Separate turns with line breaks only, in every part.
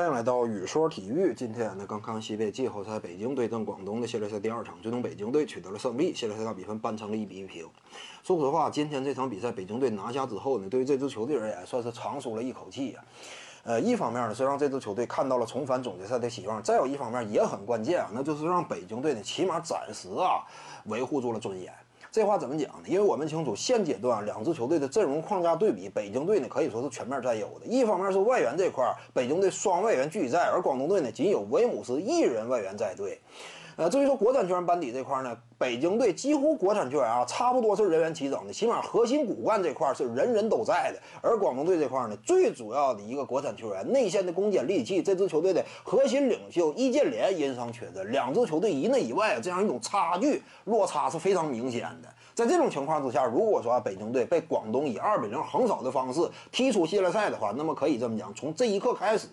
欢迎来到雨说体育。今天呢，刚刚西北季后赛，北京对阵广东的系列赛第二场，最终北京队取得了胜利，系列赛大比分扳成了一比一平。说实话，今天这场比赛北京队拿下之后呢，对于这支球队而言算是长舒了一口气呀。呃，一方面呢是让这支球队看到了重返总决赛的希望，再有一方面也很关键啊，那就是让北京队呢起码暂时啊维护住了尊严。这话怎么讲呢？因为我们清楚，现阶段两支球队的阵容框架对比，北京队呢可以说是全面占优的。一方面是外援这块，北京队双外援俱在，而广东队呢仅有维姆斯一人外援在队。呃，至于说国产球员班底这块呢，北京队几乎国产球员啊，差不多是人员齐整的，起码核心骨干这块是人人都在的。而广东队这块呢，最主要的一个国产球员，内线的攻坚利器，这支球队的核心领袖易建联因伤缺阵，两支球队一内一外这样一种差距落差是非常明显的。在这种情况之下，如果说啊北京队被广东以二比零横扫的方式踢出系列赛的话，那么可以这么讲，从这一刻开始。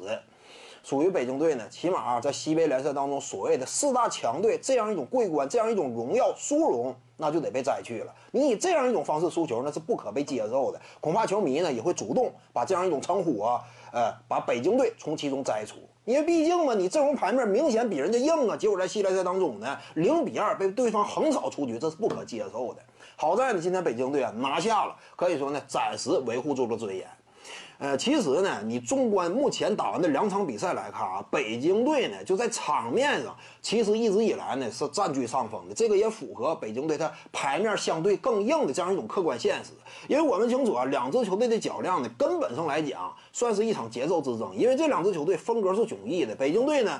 属于北京队呢，起码啊，在西北联赛当中，所谓的四大强队这样一种桂冠，这样一种荣耀殊荣，那就得被摘去了。你以这样一种方式输球，那是不可被接受的。恐怕球迷呢也会主动把这样一种称呼啊，呃，把北京队从其中摘除。因为毕竟嘛，你阵容牌面明显比人家硬啊，结果在系列赛当中呢，零比二被对方横扫出局，这是不可接受的。好在呢，今天北京队啊拿下了，可以说呢，暂时维护住了尊严。呃，其实呢，你纵观目前打完的两场比赛来看啊，北京队呢就在场面上，其实一直以来呢是占据上风的。这个也符合北京队它牌面相对更硬的这样一种客观现实。因为我们清楚啊，两支球队的较量呢，根本上来讲算是一场节奏之争。因为这两支球队风格是迥异的。北京队呢。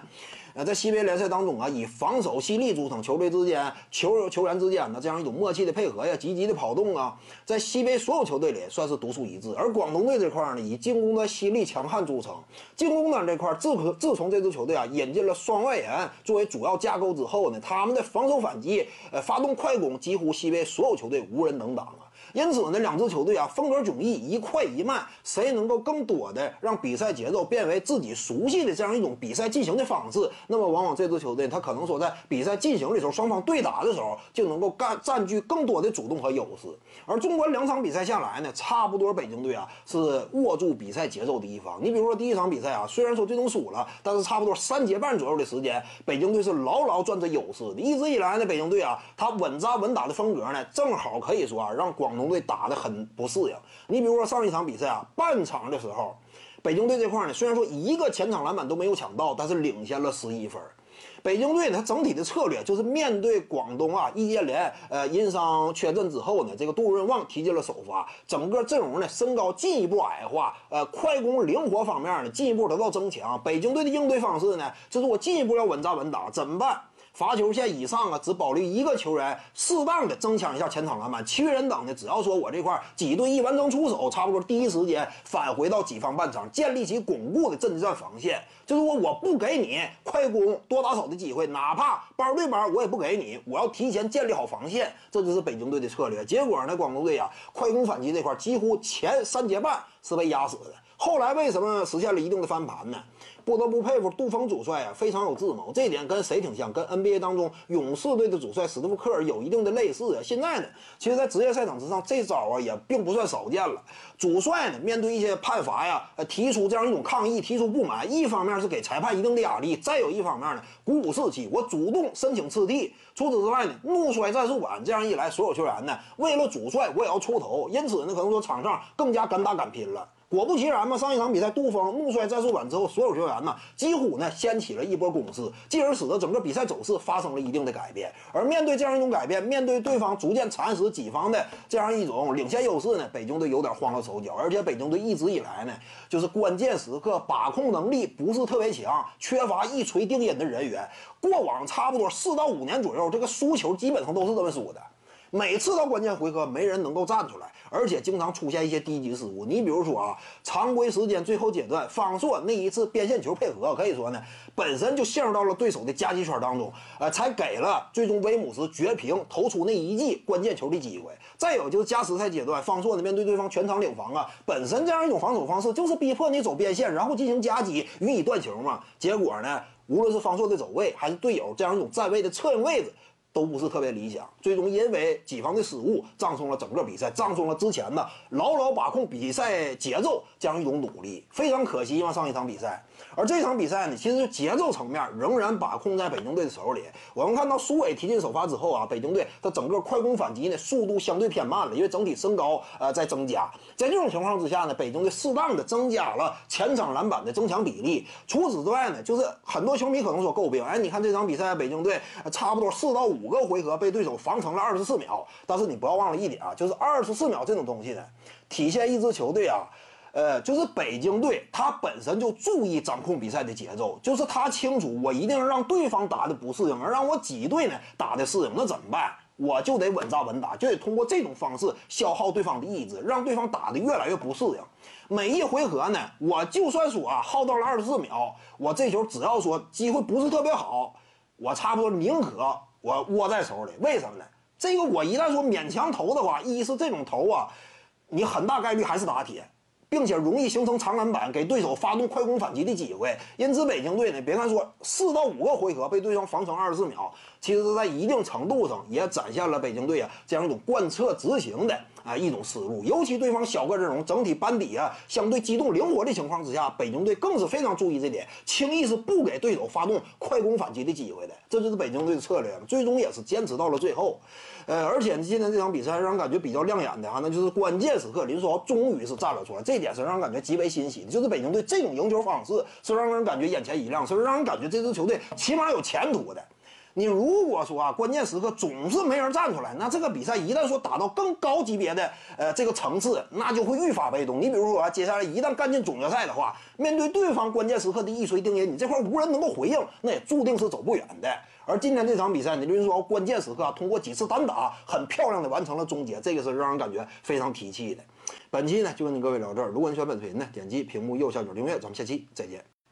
呃，在西北联赛当中啊，以防守犀利著称，球队之间、球球员之间的，这样一种默契的配合呀，积极的跑动啊，在西北所有球队里算是独树一帜。而广东队这块呢，以进攻的犀利强悍著称。进攻端这块，自可自从这支球队啊引进了双外援作为主要架构之后呢，他们的防守反击，呃，发动快攻，几乎西北所有球队无人能挡啊。因此呢，两支球队啊风格迥异，一快一慢，谁能够更多的让比赛节奏变为自己熟悉的这样一种比赛进行的方式，那么往往这支球队他可能说在比赛进行的时候，双方对打的时候就能够干占据更多的主动和优势。而纵观两场比赛下来呢，差不多北京队啊是握住比赛节奏的一方。你比如说第一场比赛啊，虽然说最终输了，但是差不多三节半左右的时间，北京队是牢牢攥着优势的。一直以来呢，北京队啊，他稳扎稳打的风格呢，正好可以说啊，让广。东队打得很不适应。你比如说上一场比赛啊，半场的时候，北京队这块呢，虽然说一个前场篮板都没有抢到，但是领先了十一分。北京队呢，它整体的策略就是面对广东啊，易建联呃因伤缺阵之后呢，这个杜润旺踢进了首发，整个阵容呢身高进一步矮化，呃，快攻灵活方面呢进一步得到增强。北京队的应对方式呢，就是我进一步要稳扎稳打，怎么办？罚球线以上啊，只保留一个球员，适当的增强一下前场篮板，其余人等呢，只要说我这块几队一完成出手，差不多第一时间返回到己方半场，建立起巩固的阵地战防线。就是说，我不给你快攻多打手的机会，哪怕包对包，我也不给你，我要提前建立好防线，这就是北京队的策略。结果呢，广东队啊，快攻反击这块几乎前三节半是被压死的。后来为什么实现了一定的翻盘呢？不得不佩服杜锋主帅啊，非常有智谋。这一点跟谁挺像？跟 NBA 当中勇士队的主帅史蒂夫·科尔有一定的类似啊。现在呢，其实，在职业赛场之上，这招啊也并不算少见了。主帅呢，面对一些判罚呀，呃，提出这样一种抗议，提出不满，一方面是给裁判一定的压力，再有一方面呢，鼓舞士气，我主动申请次替。除此之外呢，怒摔战术板，这样一来，所有球员呢，为了主帅，我也要出头。因此呢，可能说场上更加敢打敢拼了。果不其然嘛，上一场比赛杜锋怒摔战术板之后，所有球员呢几乎呢掀起了一波攻势，进而使得整个比赛走势发生了一定的改变。而面对这样一种改变，面对对方逐渐蚕食己方的这样一种领先优势呢，北京队有点慌了手脚。而且北京队一直以来呢，就是关键时刻把控能力不是特别强，缺乏一锤定音的人员。过往差不多四到五年左右，这个输球基本上都是这么输的。每次到关键回合，没人能够站出来，而且经常出现一些低级失误。你比如说啊，常规时间最后阶段，方硕那一次边线球配合，可以说呢，本身就陷入到了对手的夹击圈当中，呃，才给了最终威姆斯绝平投出那一记关键球的机会。再有就是加时赛阶段，方硕呢面对对方全场领防啊，本身这样一种防守方式就是逼迫你走边线，然后进行夹击，予以断球嘛。结果呢，无论是方硕的走位，还是队友这样一种站位的策应位置。都不是特别理想，最终因为己方的失误，葬送了整个比赛，葬送了之前呢牢牢把控比赛节奏这样一种努力，非常可惜嘛。上一场比赛，而这场比赛呢，其实节奏层面仍然把控在北京队的手里。我们看到苏伟提进首发之后啊，北京队他整个快攻反击呢速度相对偏慢了，因为整体身高呃在增加。在这种情况之下呢，北京队适当的增加了前场篮板的增强比例。除此之外呢，就是很多球迷可能说诟病，哎，你看这场比赛北京队差不多四到五五个回合被对手防成了二十四秒。但是你不要忘了一点啊，就是二十四秒这种东西呢，体现一支球队啊。呃，就是北京队，他本身就注意掌控比赛的节奏，就是他清楚，我一定让对方打的不适应，而让我己队呢打的适应，那怎么办？我就得稳扎稳打，就得通过这种方式消耗对方的意志，让对方打的越来越不适应。每一回合呢，我就算说啊，耗到了二十四秒，我这球只要说机会不是特别好，我差不多宁可我握在手里。为什么呢？这个我一旦说勉强投的话，一是这种投啊，你很大概率还是打铁。并且容易形成长篮板，给对手发动快攻反击的机会。因此，北京队呢，别看说四到五个回合被对方防成二十四秒，其实在一定程度上也展现了北京队啊这样一种贯彻执行的啊一种思路。尤其对方小个阵容，整体班底啊相对机动灵活的情况之下，北京队更是非常注意这点，轻易是不给对手发动快攻反击的机会的。这就是北京队的策略，最终也是坚持到了最后。呃，而且今天这场比赛让人感觉比较亮眼的哈，那就是关键时刻林书豪终于是站了出来，这点是让人感觉极为欣喜的。就是北京队这种赢球方式是让人感觉眼前一亮，是让人感觉这支球队起码有前途的。你如果说啊，关键时刻总是没人站出来，那这个比赛一旦说打到更高级别的呃这个层次，那就会愈发被动。你比如说啊，接下来一旦干进总决赛的话，面对对方关键时刻的一锤定音，你这块无人能够回应，那也注定是走不远的。而今天这场比赛呢，林书豪关键时刻通过几次单打，很漂亮的完成了终结，这个是让人感觉非常提气的。本期呢就跟各位聊这儿，如果你喜欢本视频呢，点击屏幕右下角订阅，咱们下期再见。